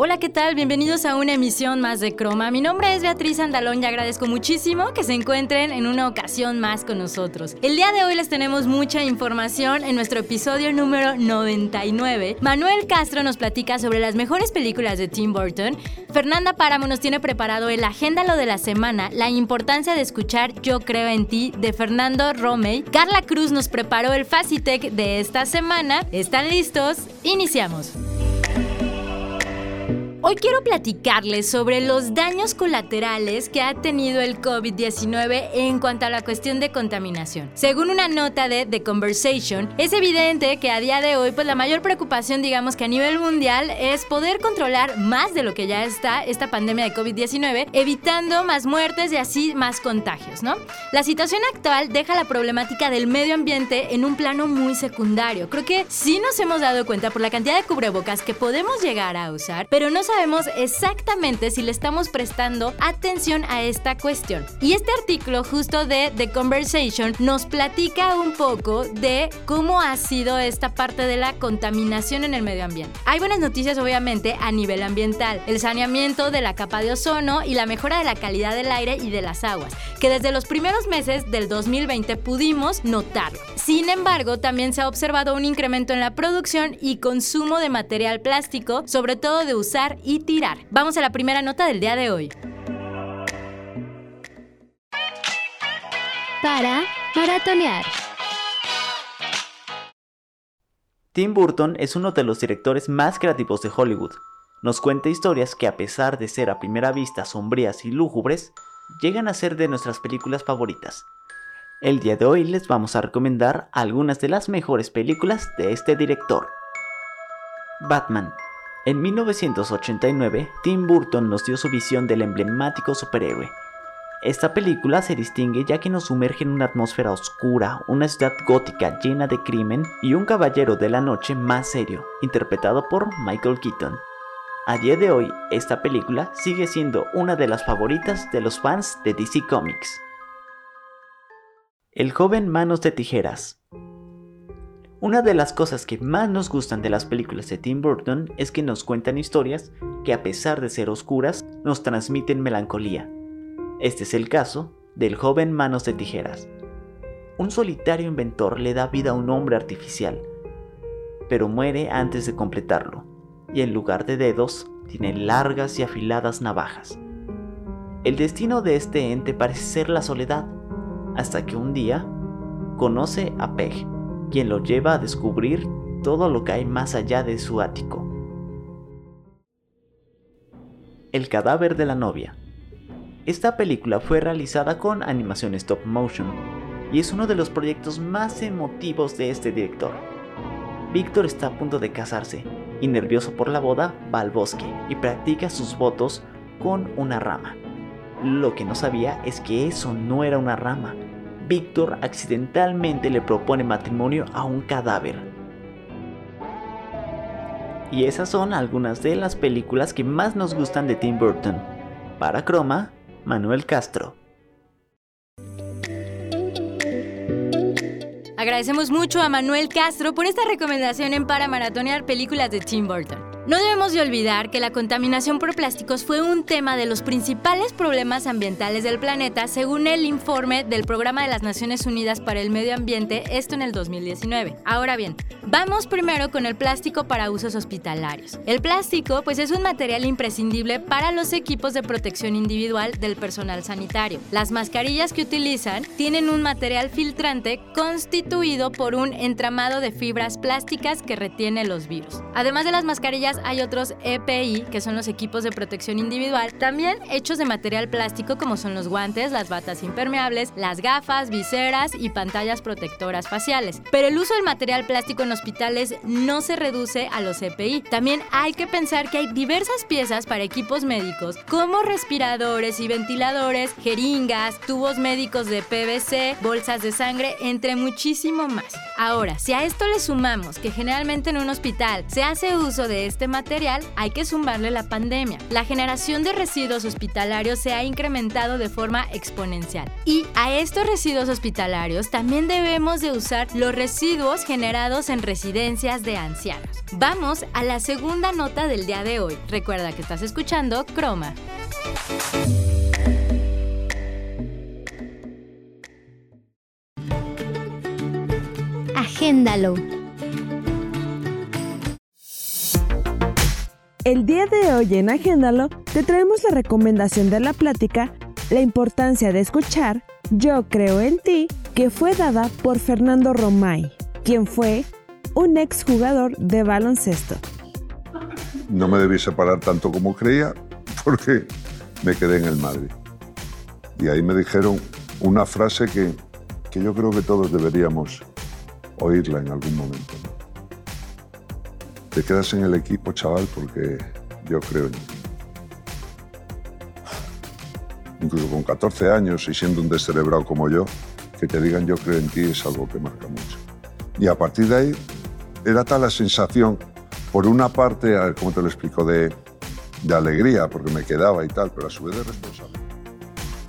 Hola, ¿qué tal? Bienvenidos a una emisión más de Croma. Mi nombre es Beatriz Andalón y agradezco muchísimo que se encuentren en una ocasión más con nosotros. El día de hoy les tenemos mucha información en nuestro episodio número 99. Manuel Castro nos platica sobre las mejores películas de Tim Burton. Fernanda Páramo nos tiene preparado el Agéndalo de la semana, la importancia de escuchar Yo creo en ti de Fernando Romey. Carla Cruz nos preparó el Facitec de esta semana. ¿Están listos? Iniciamos. Hoy quiero platicarles sobre los daños colaterales que ha tenido el COVID-19 en cuanto a la cuestión de contaminación. Según una nota de The Conversation, es evidente que a día de hoy pues la mayor preocupación digamos que a nivel mundial es poder controlar más de lo que ya está esta pandemia de COVID-19, evitando más muertes y así más contagios, ¿no? La situación actual deja la problemática del medio ambiente en un plano muy secundario. Creo que sí nos hemos dado cuenta por la cantidad de cubrebocas que podemos llegar a usar, pero no sabemos sabemos exactamente si le estamos prestando atención a esta cuestión. Y este artículo justo de The Conversation nos platica un poco de cómo ha sido esta parte de la contaminación en el medio ambiente. Hay buenas noticias obviamente a nivel ambiental, el saneamiento de la capa de ozono y la mejora de la calidad del aire y de las aguas, que desde los primeros meses del 2020 pudimos notarlo. Sin embargo, también se ha observado un incremento en la producción y consumo de material plástico, sobre todo de usar tirar. Vamos a la primera nota del día de hoy. Para maratonear. Tim Burton es uno de los directores más creativos de Hollywood. Nos cuenta historias que a pesar de ser a primera vista sombrías y lúgubres, llegan a ser de nuestras películas favoritas. El día de hoy les vamos a recomendar algunas de las mejores películas de este director. Batman, en 1989, Tim Burton nos dio su visión del emblemático superhéroe. Esta película se distingue ya que nos sumerge en una atmósfera oscura, una ciudad gótica llena de crimen y un caballero de la noche más serio, interpretado por Michael Keaton. A día de hoy, esta película sigue siendo una de las favoritas de los fans de DC Comics. El joven Manos de Tijeras una de las cosas que más nos gustan de las películas de Tim Burton es que nos cuentan historias que a pesar de ser oscuras, nos transmiten melancolía. Este es el caso del joven Manos de Tijeras. Un solitario inventor le da vida a un hombre artificial, pero muere antes de completarlo, y en lugar de dedos, tiene largas y afiladas navajas. El destino de este ente parece ser la soledad, hasta que un día conoce a Peg, quien lo lleva a descubrir todo lo que hay más allá de su ático. El cadáver de la novia. Esta película fue realizada con animación stop motion y es uno de los proyectos más emotivos de este director. Víctor está a punto de casarse y nervioso por la boda va al bosque y practica sus votos con una rama. Lo que no sabía es que eso no era una rama, Víctor accidentalmente le propone matrimonio a un cadáver. Y esas son algunas de las películas que más nos gustan de Tim Burton. Para Croma, Manuel Castro. Agradecemos mucho a Manuel Castro por esta recomendación en Para Maratonear Películas de Tim Burton. No debemos de olvidar que la contaminación por plásticos fue un tema de los principales problemas ambientales del planeta según el informe del Programa de las Naciones Unidas para el Medio Ambiente, esto en el 2019. Ahora bien, vamos primero con el plástico para usos hospitalarios. El plástico pues es un material imprescindible para los equipos de protección individual del personal sanitario. Las mascarillas que utilizan tienen un material filtrante constituido por un entramado de fibras plásticas que retiene los virus. Además de las mascarillas hay otros EPI, que son los equipos de protección individual, también hechos de material plástico como son los guantes, las batas impermeables, las gafas, viseras y pantallas protectoras faciales. Pero el uso del material plástico en hospitales no se reduce a los EPI. También hay que pensar que hay diversas piezas para equipos médicos como respiradores y ventiladores, jeringas, tubos médicos de PVC, bolsas de sangre, entre muchísimo más. Ahora, si a esto le sumamos que generalmente en un hospital se hace uso de este material, hay que sumarle la pandemia. La generación de residuos hospitalarios se ha incrementado de forma exponencial. Y a estos residuos hospitalarios también debemos de usar los residuos generados en residencias de ancianos. Vamos a la segunda nota del día de hoy. Recuerda que estás escuchando Croma. Agéndalo. El día de hoy en Agéndalo te traemos la recomendación de la plática La importancia de escuchar Yo creo en ti, que fue dada por Fernando Romay, quien fue un ex jugador de baloncesto. No me debí separar tanto como creía porque me quedé en el Madrid. Y ahí me dijeron una frase que, que yo creo que todos deberíamos oírla en algún momento. Te quedas en el equipo, chaval, porque yo creo en ti. Incluso con 14 años y siendo un descerebrado como yo, que te digan yo creo en ti es algo que marca mucho. Y a partir de ahí era tal la sensación, por una parte, como te lo explico, de, de alegría, porque me quedaba y tal, pero a su vez de responsabilidad.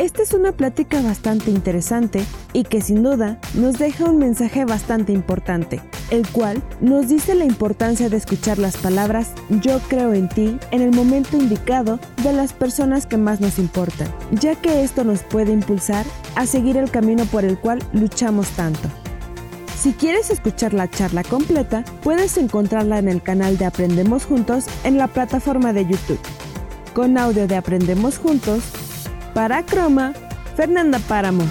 Esta es una plática bastante interesante y que sin duda nos deja un mensaje bastante importante, el cual nos dice la importancia de escuchar las palabras yo creo en ti en el momento indicado de las personas que más nos importan, ya que esto nos puede impulsar a seguir el camino por el cual luchamos tanto. Si quieres escuchar la charla completa, puedes encontrarla en el canal de Aprendemos Juntos en la plataforma de YouTube. Con audio de Aprendemos Juntos, para Croma, Fernanda Páramo.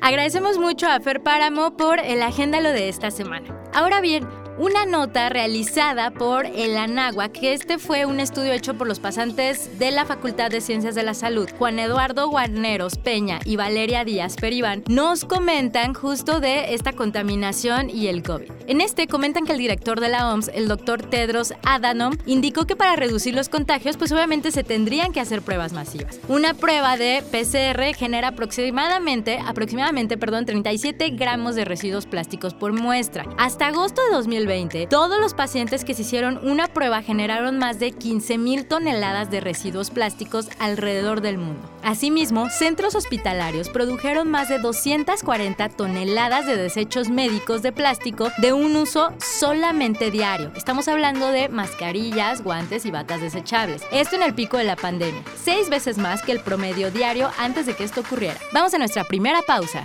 Agradecemos mucho a Fer Páramo por el agéndalo de esta semana. Ahora bien, una nota realizada por el Anáhuac, que este fue un estudio hecho por los pasantes de la Facultad de Ciencias de la Salud, Juan Eduardo Guarneros Peña y Valeria Díaz Peribán, nos comentan justo de esta contaminación y el COVID. En este comentan que el director de la OMS, el doctor Tedros Adhanom, indicó que para reducir los contagios, pues obviamente se tendrían que hacer pruebas masivas. Una prueba de PCR genera aproximadamente, aproximadamente, perdón, 37 gramos de residuos plásticos por muestra. Hasta agosto de 2020, todos los pacientes que se hicieron una prueba generaron más de 15.000 toneladas de residuos plásticos alrededor del mundo. Asimismo, centros hospitalarios produjeron más de 240 toneladas de desechos médicos de plástico de un uso solamente diario. Estamos hablando de mascarillas, guantes y batas desechables. Esto en el pico de la pandemia, seis veces más que el promedio diario antes de que esto ocurriera. Vamos a nuestra primera pausa.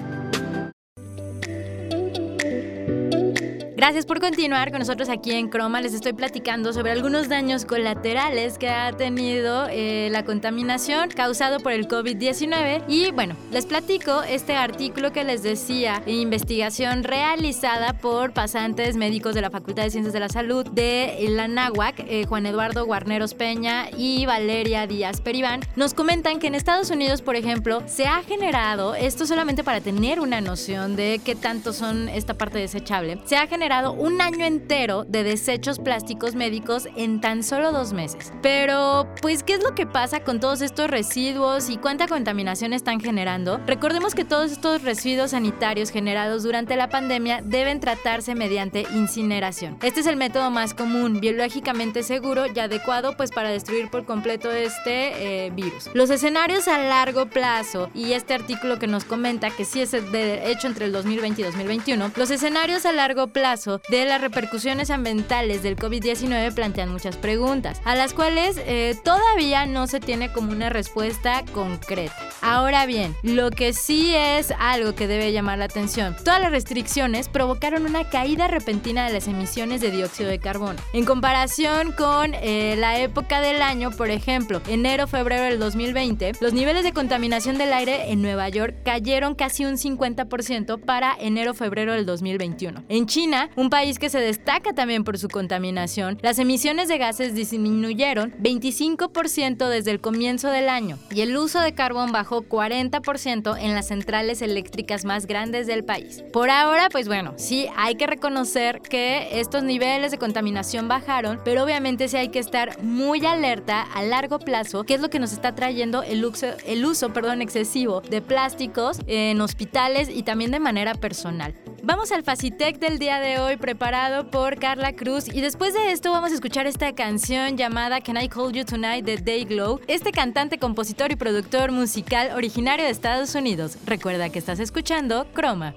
Gracias por continuar con nosotros aquí en Croma. Les estoy platicando sobre algunos daños colaterales que ha tenido eh, la contaminación causado por el COVID-19. Y bueno, les platico este artículo que les decía, investigación realizada por pasantes médicos de la Facultad de Ciencias de la Salud de la NAHUAC, eh, Juan Eduardo Guarneros Peña y Valeria Díaz Peribán, nos comentan que en Estados Unidos, por ejemplo, se ha generado, esto solamente para tener una noción de qué tanto son esta parte desechable, se ha generado un año entero de desechos plásticos médicos en tan solo dos meses. Pero, pues, ¿qué es lo que pasa con todos estos residuos y cuánta contaminación están generando? Recordemos que todos estos residuos sanitarios generados durante la pandemia deben tratarse mediante incineración. Este es el método más común, biológicamente seguro y adecuado pues para destruir por completo este eh, virus. Los escenarios a largo plazo y este artículo que nos comenta que sí es de hecho entre el 2020 y 2021, los escenarios a largo plazo de las repercusiones ambientales del COVID-19 plantean muchas preguntas, a las cuales eh, todavía no se tiene como una respuesta concreta. Ahora bien, lo que sí es algo que debe llamar la atención, todas las restricciones provocaron una caída repentina de las emisiones de dióxido de carbono. En comparación con eh, la época del año, por ejemplo, enero-febrero del 2020, los niveles de contaminación del aire en Nueva York cayeron casi un 50% para enero-febrero del 2021. En China, un país que se destaca también por su contaminación, las emisiones de gases disminuyeron 25% desde el comienzo del año y el uso de carbón bajó 40% en las centrales eléctricas más grandes del país. Por ahora, pues bueno, sí hay que reconocer que estos niveles de contaminación bajaron, pero obviamente sí hay que estar muy alerta a largo plazo, que es lo que nos está trayendo el uso, el uso perdón, excesivo de plásticos en hospitales y también de manera personal. Vamos al Facitec del día de hoy preparado por Carla Cruz y después de esto vamos a escuchar esta canción llamada Can I Call You Tonight de Dayglow. Este cantante, compositor y productor musical originario de Estados Unidos. Recuerda que estás escuchando Chroma.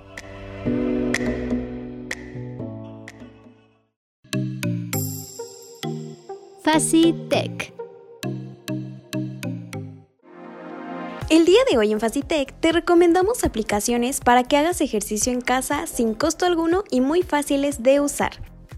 Facitec. El día de hoy en Facitec te recomendamos aplicaciones para que hagas ejercicio en casa sin costo alguno y muy fáciles de usar.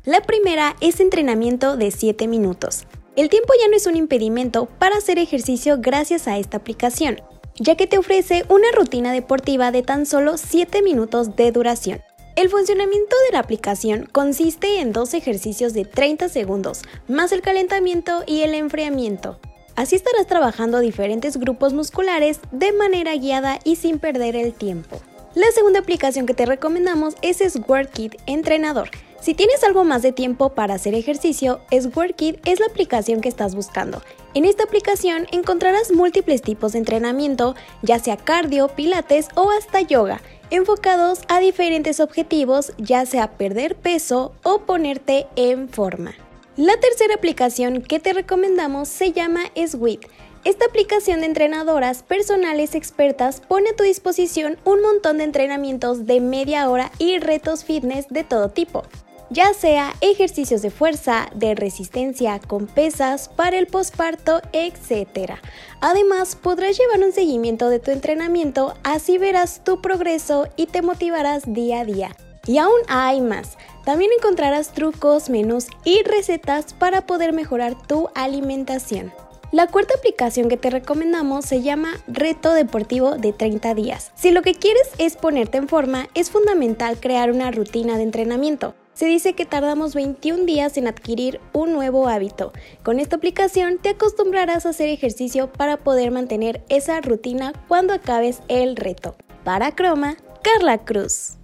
La primera es entrenamiento de 7 minutos. El tiempo ya no es un impedimento para hacer ejercicio gracias a esta aplicación, ya que te ofrece una rutina deportiva de tan solo 7 minutos de duración. El funcionamiento de la aplicación consiste en dos ejercicios de 30 segundos, más el calentamiento y el enfriamiento. Así estarás trabajando diferentes grupos musculares de manera guiada y sin perder el tiempo. La segunda aplicación que te recomendamos es SquareKit Entrenador. Si tienes algo más de tiempo para hacer ejercicio, SquareKit es la aplicación que estás buscando. En esta aplicación encontrarás múltiples tipos de entrenamiento, ya sea cardio, pilates o hasta yoga, enfocados a diferentes objetivos, ya sea perder peso o ponerte en forma. La tercera aplicación que te recomendamos se llama Sweet. Esta aplicación de entrenadoras personales expertas pone a tu disposición un montón de entrenamientos de media hora y retos fitness de todo tipo ya sea ejercicios de fuerza, de resistencia con pesas, para el posparto, etc. Además, podrás llevar un seguimiento de tu entrenamiento, así verás tu progreso y te motivarás día a día. Y aún hay más. También encontrarás trucos, menús y recetas para poder mejorar tu alimentación. La cuarta aplicación que te recomendamos se llama Reto Deportivo de 30 días. Si lo que quieres es ponerte en forma, es fundamental crear una rutina de entrenamiento. Se dice que tardamos 21 días en adquirir un nuevo hábito. Con esta aplicación te acostumbrarás a hacer ejercicio para poder mantener esa rutina cuando acabes el reto. Para Croma, Carla Cruz.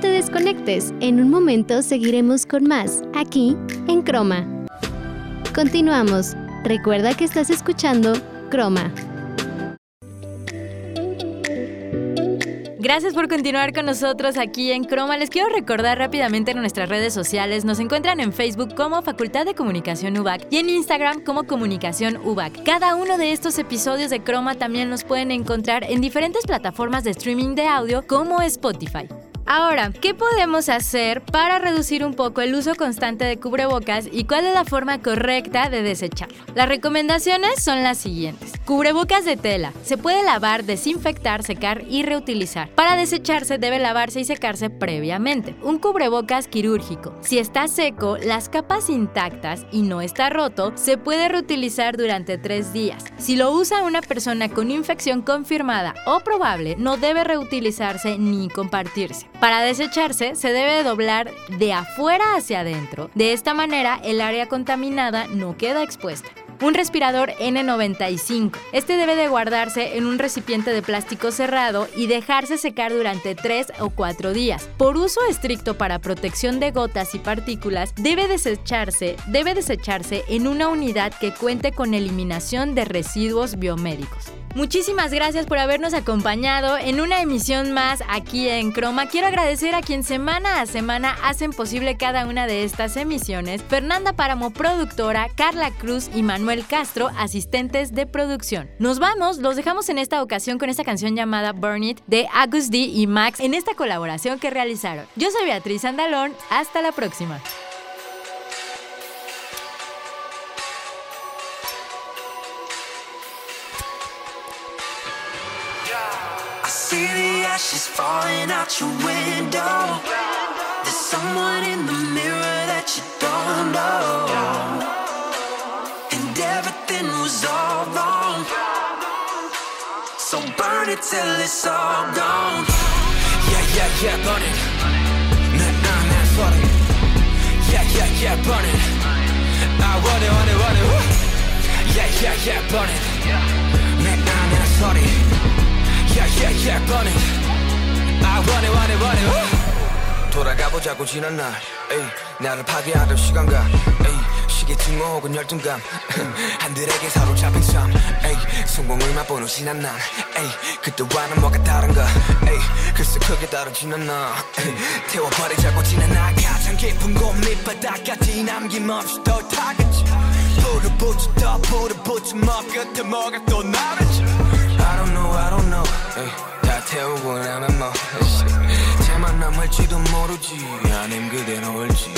Te desconectes, en un momento seguiremos con más, aquí en Croma. Continuamos. Recuerda que estás escuchando Croma. Gracias por continuar con nosotros aquí en Croma. Les quiero recordar rápidamente en nuestras redes sociales. Nos encuentran en Facebook como Facultad de Comunicación UBAC y en Instagram como Comunicación UBAC. Cada uno de estos episodios de Croma también los pueden encontrar en diferentes plataformas de streaming de audio como Spotify. Ahora, ¿qué podemos hacer para reducir un poco el uso constante de cubrebocas y cuál es la forma correcta de desecharlo? Las recomendaciones son las siguientes. Cubrebocas de tela. Se puede lavar, desinfectar, secar y reutilizar. Para desecharse debe lavarse y secarse previamente. Un cubrebocas quirúrgico. Si está seco, las capas intactas y no está roto, se puede reutilizar durante tres días. Si lo usa una persona con infección confirmada o probable, no debe reutilizarse ni compartirse. Para desecharse se debe doblar de afuera hacia adentro. De esta manera el área contaminada no queda expuesta. Un respirador N95. Este debe de guardarse en un recipiente de plástico cerrado y dejarse secar durante 3 o 4 días. Por uso estricto para protección de gotas y partículas, debe desecharse, debe desecharse en una unidad que cuente con eliminación de residuos biomédicos. Muchísimas gracias por habernos acompañado en una emisión más aquí en Croma. Quiero agradecer a quien semana a semana hacen posible cada una de estas emisiones. Fernanda Páramo, productora, Carla Cruz y Manuel Castro, asistentes de producción. Nos vamos, los dejamos en esta ocasión con esta canción llamada Burn It de Agus D y Max en esta colaboración que realizaron. Yo soy Beatriz Andalón, hasta la próxima. Falling out your window. There's someone in the mirror that you don't know. And everything was all wrong. So burn it till it's all gone. Yeah, yeah, yeah, burn it. Nah, nah, nah, sorry. Yeah, yeah, yeah, burn it. Ah, I want it, want it, want it. Woo. Yeah, yeah, yeah, burn it. Nah, nah, nah, sorry. Yeah, yeah, yeah, burn it. I want it, want it, want it. Woo. 돌아가보자고 지난 날. 에이, 나를 파괴하던 시간과 에이, 시계증 혹은 열등감. 한들에게 사로잡힌 삶. 에이, 성공을 맛보는 지난 날. 에이, 그때와는 뭐가 다른가. 에이, 글쎄 크게 다르지는 않아 에이, 태워버리자고 지난 날. 가장 깊은 곳 밑바닥까지 남김없이 더 타겠지. 불을 더 불을 붙여. 뭐 끝에 뭐가 또 남았지. I don't know I don't know. 에이, 다 태우고 나면 뭐 채만 남을지도 모르지 아님 그대로 올지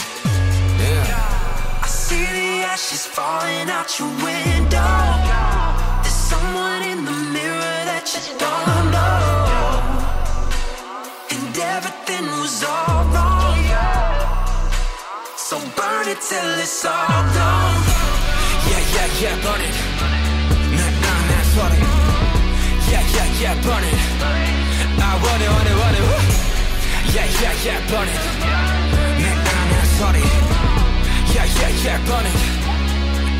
yeah. I see the ashes falling out your window There's someone in the mirror that you don't know And everything was all wrong So burn it till it's all gone Yeah, yeah, yeah, burn it Nah, nah, nah, sorry Yeah, yeah, yeah, burn it I want it, want it, want it woo. Yeah, yeah, yeah, burn it nah, nah, sorry Yeah, yeah, yeah, burn it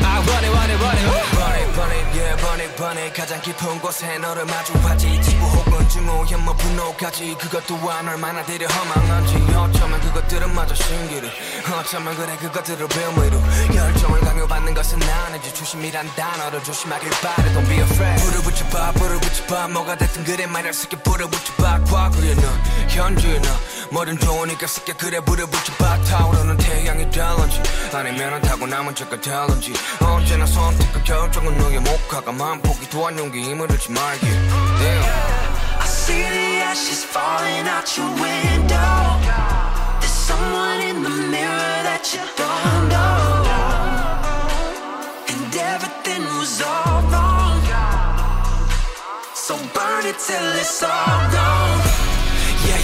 I want it, want it, want it woo. Burn it 가장 깊은 곳에 너를 마주하지. 지구 혹은 증오현 뭐 분노까지 그것 또한 얼마나 되려 허망한지. 어쩌면 그것들은 마저 신기루. 어쩌면 그래 그것들을 배움으로 열정을 강요받는 것은 아니지 조심이란 단어를 조심하길 바래. Don't be afraid. 불을 붙여봐 불을 붙여봐. 뭐가 됐든 그래 말야 쉽게 불을 붙여봐. 과거에 넌 현재에 넌 뭐든 좋으니까 쉽게 그래 불을 붙여봐 타오르는 태양이 될런지 아니면 타고 남은 척가 될런지 언제나 선택과 결정은 너의 목화가 만폭이 도한 용기 힘을 잃지 말기 yeah. I see the ashes falling out your window There's someone in the mirror that you don't know And everything was all wrong So burn it till it's all gone